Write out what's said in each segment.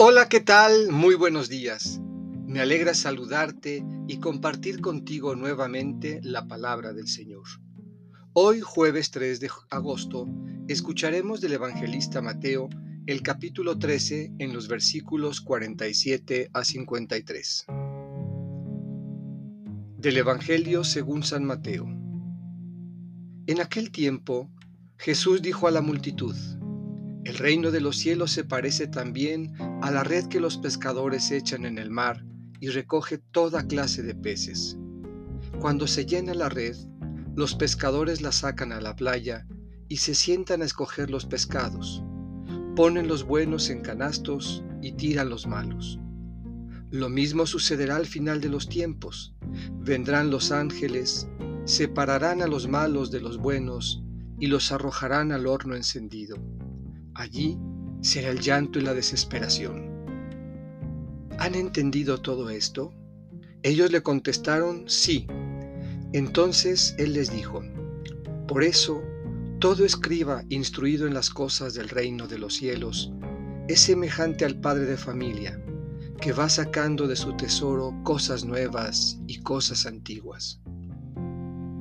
Hola, ¿qué tal? Muy buenos días. Me alegra saludarte y compartir contigo nuevamente la palabra del Señor. Hoy, jueves 3 de agosto, escucharemos del evangelista Mateo el capítulo 13 en los versículos 47 a 53. Del Evangelio según San Mateo. En aquel tiempo, Jesús dijo a la multitud, el reino de los cielos se parece también a la red que los pescadores echan en el mar y recoge toda clase de peces. Cuando se llena la red, los pescadores la sacan a la playa y se sientan a escoger los pescados. Ponen los buenos en canastos y tiran los malos. Lo mismo sucederá al final de los tiempos. Vendrán los ángeles, separarán a los malos de los buenos y los arrojarán al horno encendido. Allí será el llanto y la desesperación. ¿Han entendido todo esto? Ellos le contestaron, sí. Entonces él les dijo, por eso, todo escriba instruido en las cosas del reino de los cielos es semejante al padre de familia, que va sacando de su tesoro cosas nuevas y cosas antiguas.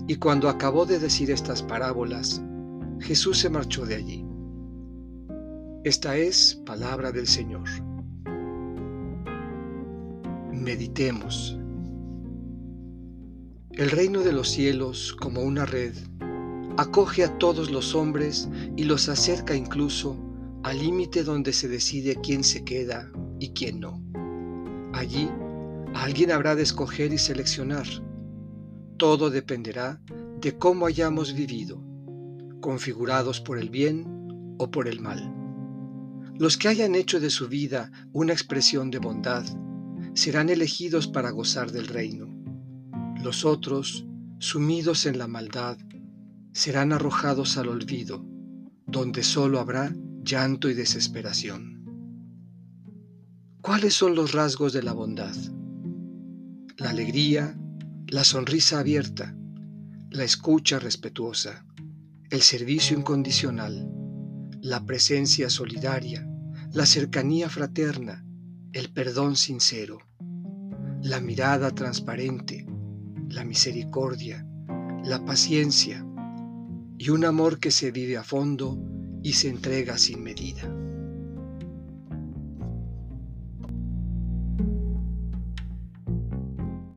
Y cuando acabó de decir estas parábolas, Jesús se marchó de allí. Esta es palabra del Señor. Meditemos. El reino de los cielos, como una red, acoge a todos los hombres y los acerca incluso al límite donde se decide quién se queda y quién no. Allí alguien habrá de escoger y seleccionar. Todo dependerá de cómo hayamos vivido, configurados por el bien o por el mal. Los que hayan hecho de su vida una expresión de bondad serán elegidos para gozar del reino. Los otros, sumidos en la maldad, serán arrojados al olvido, donde solo habrá llanto y desesperación. ¿Cuáles son los rasgos de la bondad? La alegría, la sonrisa abierta, la escucha respetuosa, el servicio incondicional, la presencia solidaria, la cercanía fraterna, el perdón sincero, la mirada transparente, la misericordia, la paciencia y un amor que se vive a fondo y se entrega sin medida.